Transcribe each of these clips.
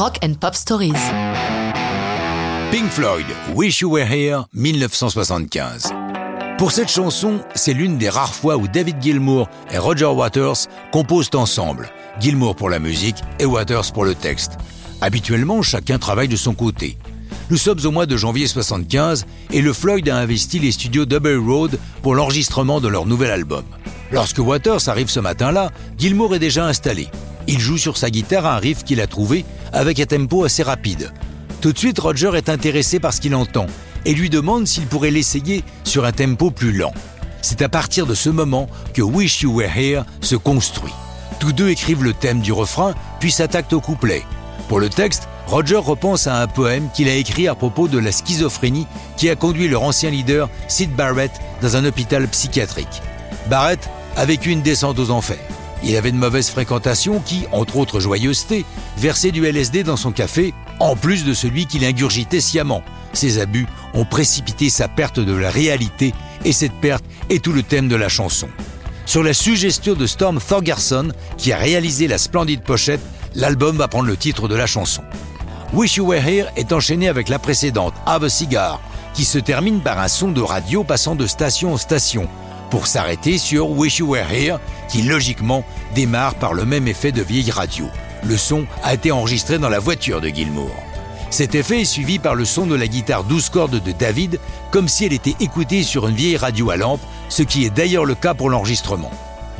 Rock and Pop Stories. Pink Floyd, Wish You Were Here, 1975. Pour cette chanson, c'est l'une des rares fois où David Gilmour et Roger Waters composent ensemble. Gilmour pour la musique et Waters pour le texte. Habituellement, chacun travaille de son côté. Nous sommes au mois de janvier 75 et le Floyd a investi les studios Double Road pour l'enregistrement de leur nouvel album. Lorsque Waters arrive ce matin-là, Gilmour est déjà installé. Il joue sur sa guitare un riff qu'il a trouvé avec un tempo assez rapide. Tout de suite, Roger est intéressé par ce qu'il entend et lui demande s'il pourrait l'essayer sur un tempo plus lent. C'est à partir de ce moment que Wish You Were Here se construit. Tous deux écrivent le thème du refrain, puis s'attaquent au couplet. Pour le texte, Roger repense à un poème qu'il a écrit à propos de la schizophrénie qui a conduit leur ancien leader, Sid Barrett, dans un hôpital psychiatrique. Barrett a vécu une descente aux enfers. Il avait de mauvaises fréquentations qui, entre autres joyeusetés, versaient du LSD dans son café, en plus de celui qu'il ingurgitait sciemment. Ces abus ont précipité sa perte de la réalité et cette perte est tout le thème de la chanson. Sur la suggestion de Storm Thorgerson, qui a réalisé la splendide pochette, l'album va prendre le titre de la chanson. Wish You Were Here est enchaîné avec la précédente, Have a Cigar, qui se termine par un son de radio passant de station en station, pour s'arrêter sur Wish You Were Here, qui logiquement démarre par le même effet de vieille radio. Le son a été enregistré dans la voiture de Gilmour. Cet effet est suivi par le son de la guitare 12 cordes de David, comme si elle était écoutée sur une vieille radio à lampe, ce qui est d'ailleurs le cas pour l'enregistrement.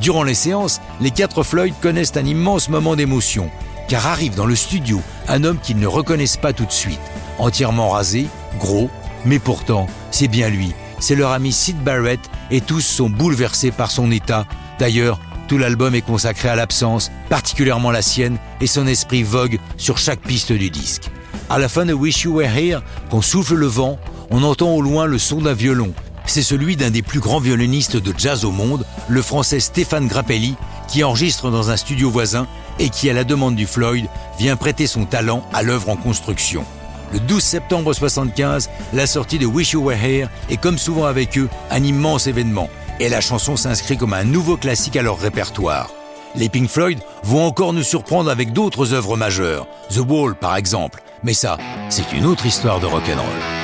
Durant les séances, les quatre Floyd connaissent un immense moment d'émotion, car arrive dans le studio un homme qu'ils ne reconnaissent pas tout de suite, entièrement rasé, gros, mais pourtant, c'est bien lui, c'est leur ami Sid Barrett, et tous sont bouleversés par son état. D'ailleurs, tout l'album est consacré à l'absence, particulièrement la sienne, et son esprit vogue sur chaque piste du disque. À la fin de Wish You Were Here, qu'on souffle le vent, on entend au loin le son d'un violon. C'est celui d'un des plus grands violonistes de jazz au monde, le français Stéphane Grappelli, qui enregistre dans un studio voisin et qui, à la demande du Floyd, vient prêter son talent à l'œuvre en construction. Le 12 septembre 75, la sortie de Wish You Were Here est comme souvent avec eux un immense événement et la chanson s'inscrit comme un nouveau classique à leur répertoire. Les Pink Floyd vont encore nous surprendre avec d'autres œuvres majeures, The Wall par exemple, mais ça, c'est une autre histoire de rock'n'roll.